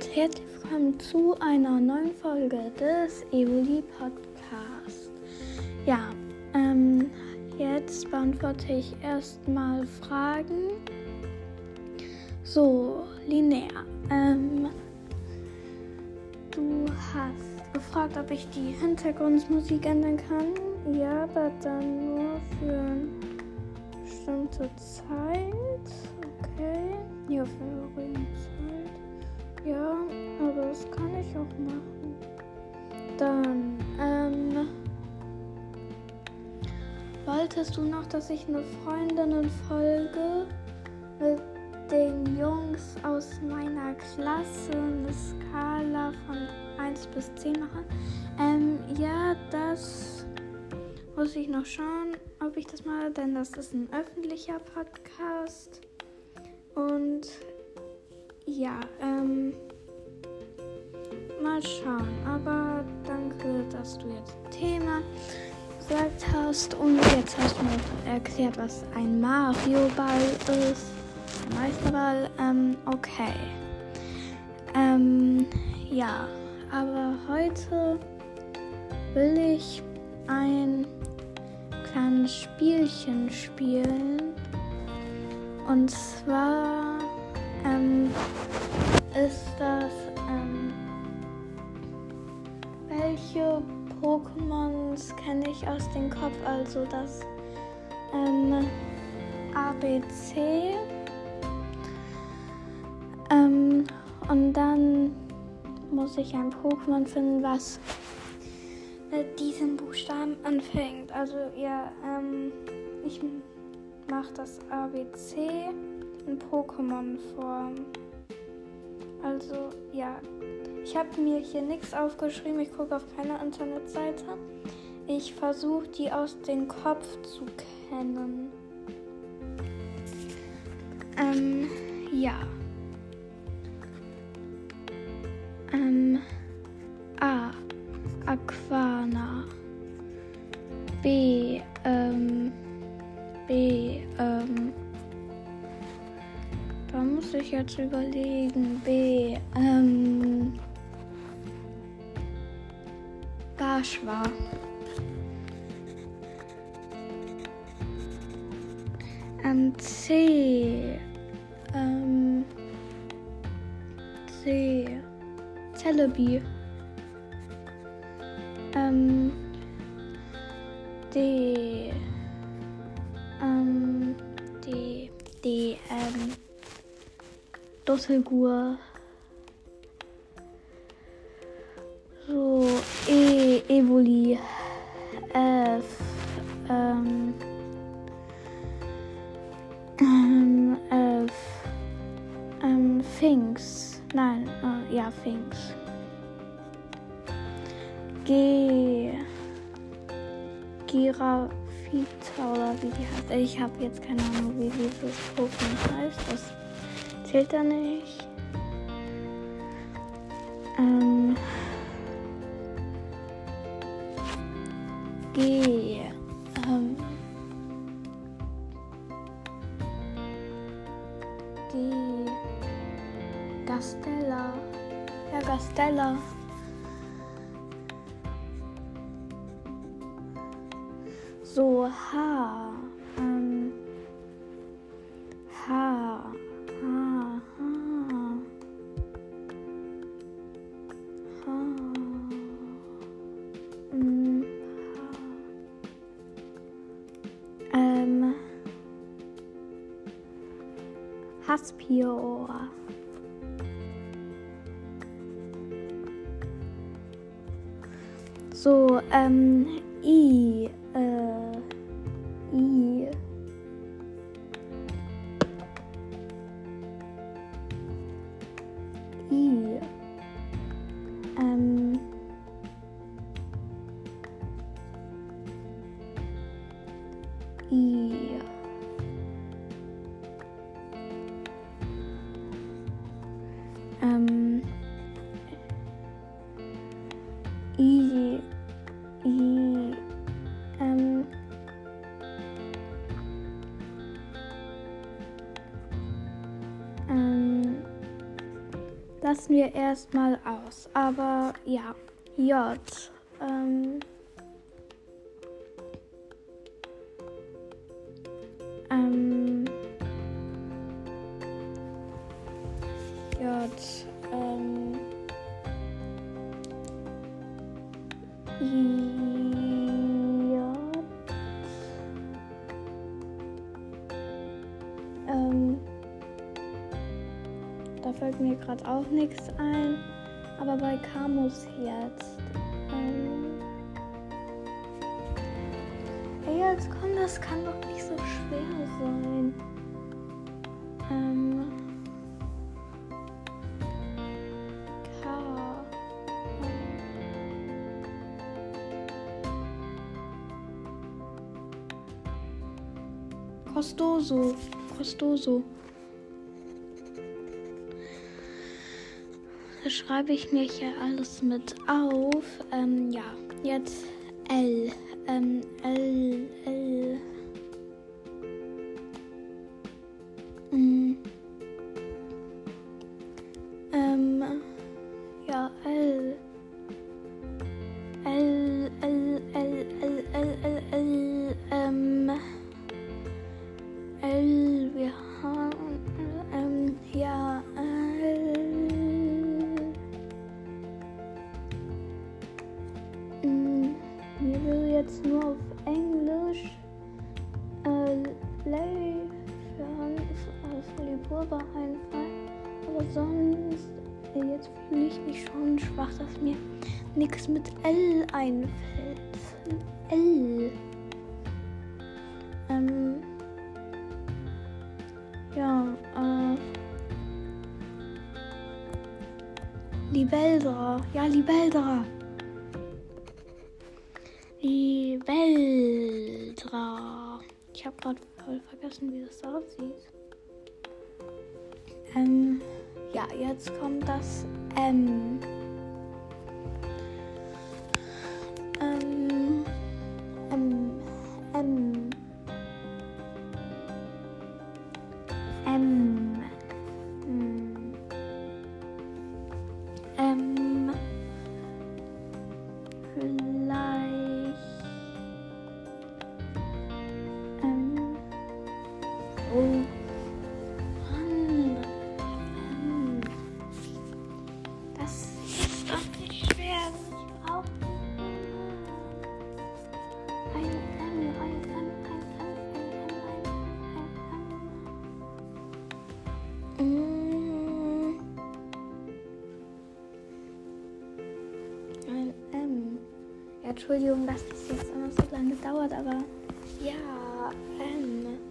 und herzlich willkommen zu einer neuen Folge des Evoli Podcast. Ja, ähm, jetzt beantworte ich erstmal Fragen. So, linear. Ähm, du hast gefragt, ob ich die Hintergrundmusik ändern kann. Ja, aber dann nur für eine bestimmte Zeit. Okay. Ja, für Zeit. Ja, aber das kann ich auch machen. Dann, ähm. Wolltest du noch, dass ich eine Freundinnenfolge mit den Jungs aus meiner Klasse eine Skala von 1 bis 10 mache? Ähm, ja, das muss ich noch schauen, ob ich das mache, denn das ist ein öffentlicher Podcast. Und ja, ähm, mal schauen. Aber danke, dass du jetzt Thema gesagt hast. Und jetzt hast du mir erklärt, was ein Mario-Ball ist. Ein Meisterball. Ähm, okay. Ähm, ja. Aber heute will ich ein kleines Spielchen spielen. Und zwar ähm, ist das, ähm, welche Pokémons kenne ich aus dem Kopf? Also das ähm, ABC. Ähm, und dann muss ich ein Pokémon finden, was mit diesem Buchstaben anfängt. Also ja, ähm, ich mache das ABC in Pokémon-Form. Also ja, ich habe mir hier nichts aufgeschrieben. Ich gucke auf keine Internetseite. Ich versuche die aus dem Kopf zu kennen. Ähm, ja. Ähm, A. Aquana. Jetzt überlegen. B. Ähm, Barschwa. Ähm, C. Ähm, C. Celebi. Ähm, D. Dosselgur. So, E. Evoli. F. Ähm, ähm, F. Ähm, Finks. Nein, äh, ja, Finks. G. Girafita oder wie die heißt. Ich habe jetzt keine Ahnung, wie dieses Pokémon heißt. Das zählt da nicht. Ähm. G. Haspior. Uh, so, ähm, I. Äh. I. lassen wir erstmal aus. Aber ja, J. Ähm, ähm, J. gerade auch nichts ein. Aber bei Camus jetzt. Ähm Ey, jetzt komm, das kann doch nicht so schwer sein. Ähm. Costoso. Costoso. Schreibe ich mir hier alles mit auf. Ähm, ja, jetzt L. Ähm, L, L. einfällt. L. Ähm. Ja, äh. Libeldra. Ja, Libeldra. Die Weltra. Ich habe gerade voll vergessen, wie das aussieht. Ähm, ja, jetzt kommt das M. Entschuldigung, dass das jetzt immer so lange dauert, aber ja, ähm.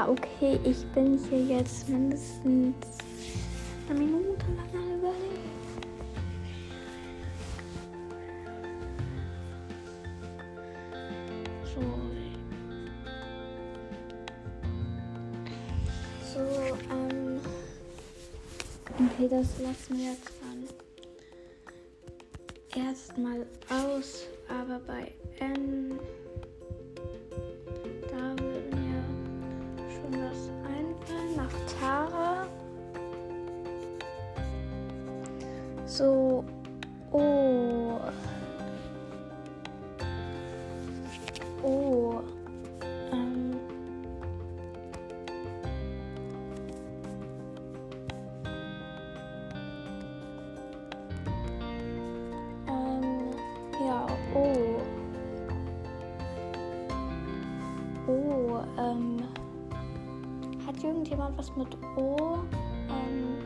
Ja, okay, ich bin hier jetzt mindestens eine Minute lang am überlegen. So. Okay, das lassen wir jetzt dann erstmal aus. Aber bei N, Hat irgendjemand was mit O? Ähm,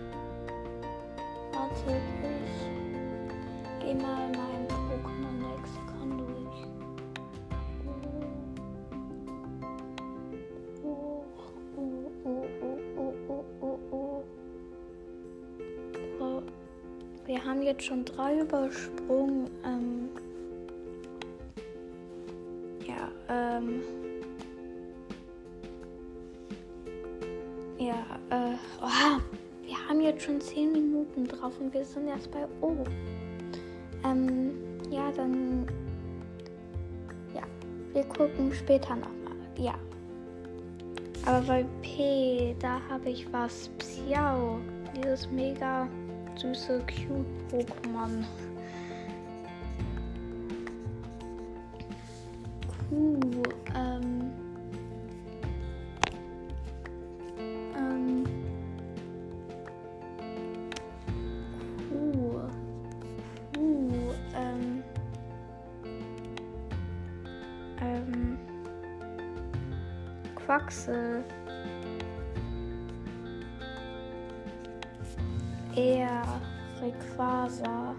warte, ich geh mal mein Pokémon Lexikon durch. Oh, oh, oh, oh, oh, oh, oh, oh. oh. Wir haben jetzt schon drei übersprungen. Und wir sind erst bei O. Ähm, ja, dann. Ja, wir gucken später nochmal. Ja. Aber bei P, da habe ich was. Psiao. Dieses mega süße, cute Ähm. Quaxel. Er, Rayquaza.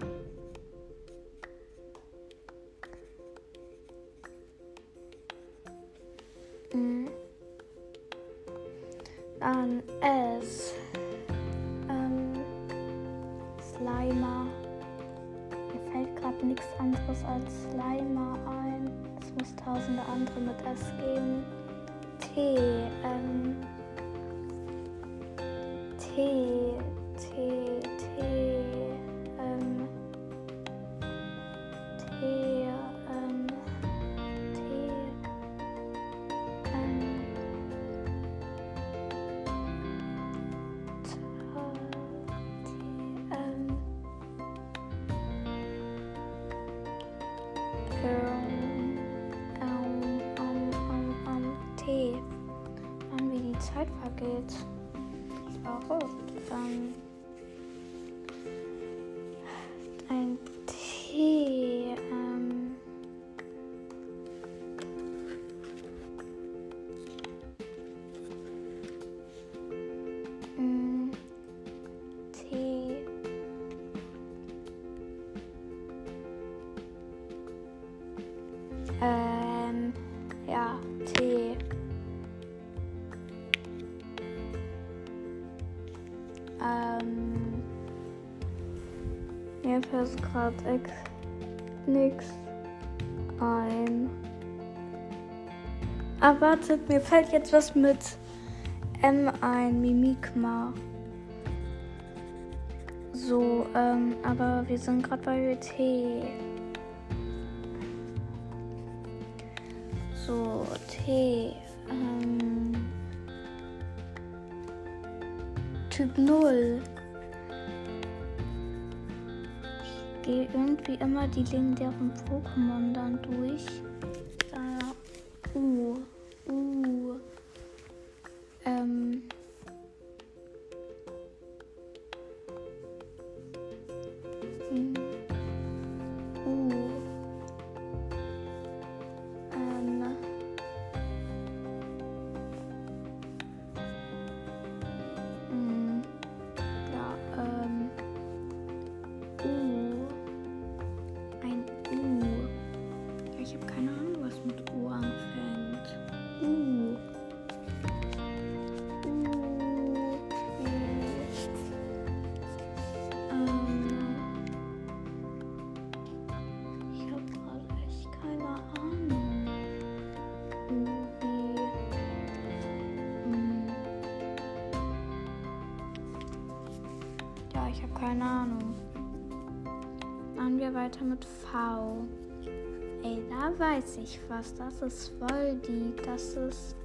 Fällt gerade nix ein. Ah, mir fällt jetzt was mit M ein, Mimikma. So, ähm, aber wir sind gerade bei T. So, T. Ähm, typ 0. gehe irgendwie immer die legendären Pokémon dann durch. Keine Ahnung. Machen wir weiter mit V. Ey, da weiß ich was. Das ist Voldi. Das ist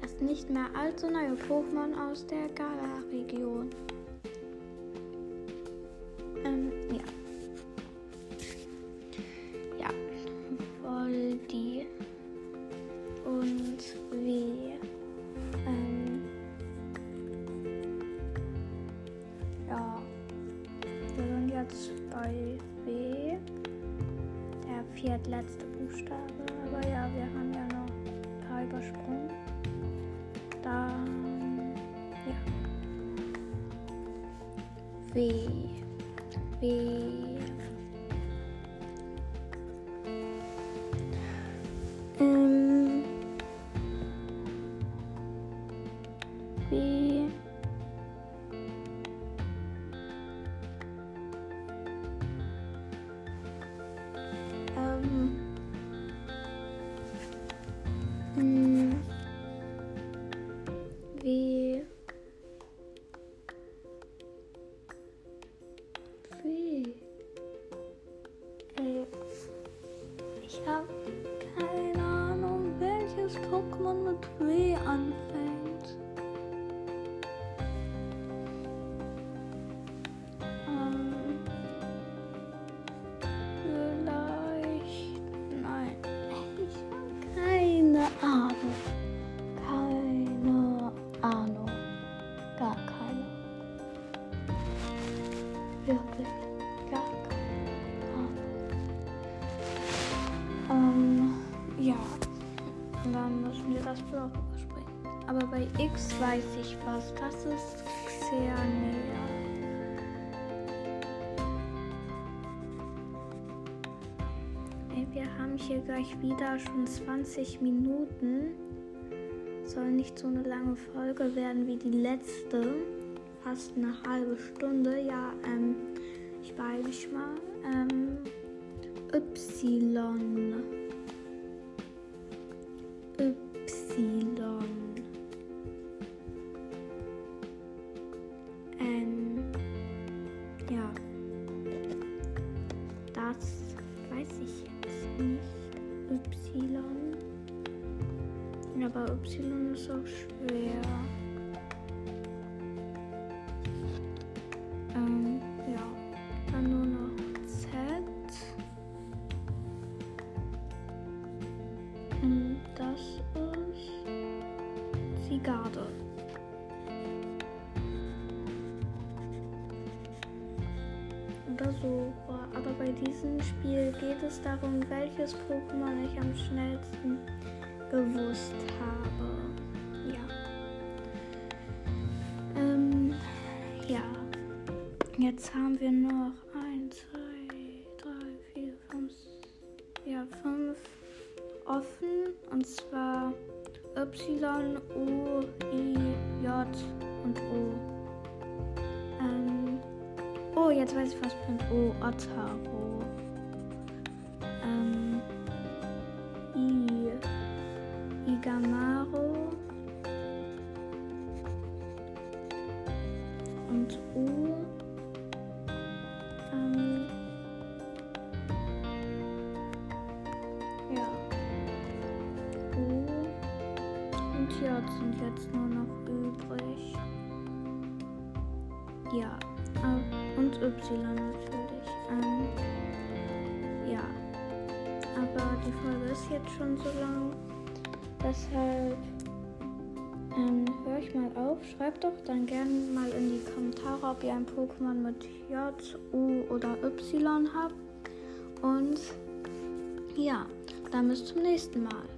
das nicht mehr allzu neue Pokémon aus der Gala-Region. Ähm, ja. Ja. Voldi. Und viertletzte Buchstabe. Aber ja, wir haben ja noch ein paar übersprungen. Dann. Ja. W. W. Ähm. W. Das ist Xerneas. Ey, wir haben hier gleich wieder schon 20 Minuten. Soll nicht so eine lange Folge werden wie die letzte. Fast eine halbe Stunde. Ja, ähm, ich weiß nicht mal. Ähm, Y. Y. es darum, welches Pokémon ich am schnellsten gewusst habe. Ja. Ähm, ja. Jetzt haben wir noch 1, 2, 3, 4, 5, ja, 5 offen. Und zwar Y, U, I, J und O. Ähm, oh, jetzt weiß ich was mit O. Otaro. Sind jetzt nur noch übrig. Ja. äh, Und Y natürlich. Ähm, ja. Aber die Folge ist jetzt schon so lang. Deshalb ähm, höre ich mal auf. Schreibt doch dann gerne mal in die Kommentare, ob ihr ein Pokémon mit J, U oder Y habt. Und ja, dann bis zum nächsten Mal.